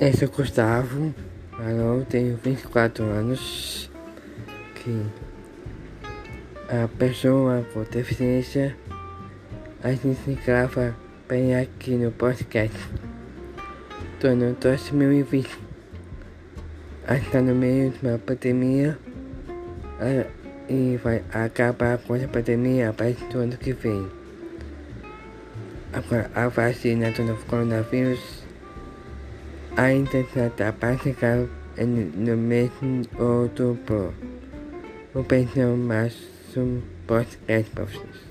Eu sou Gustavo, alô, tenho 24 anos, que a pessoa com deficiência a gente grava bem aqui no podcast. Tô no 2020. Está no meio de uma pandemia e vai acabar com a pandemia a partir do ano que vem. Agora, a vacina do novo coronavírus ainda está praticada no de outubro. O pensão um podcast para vocês.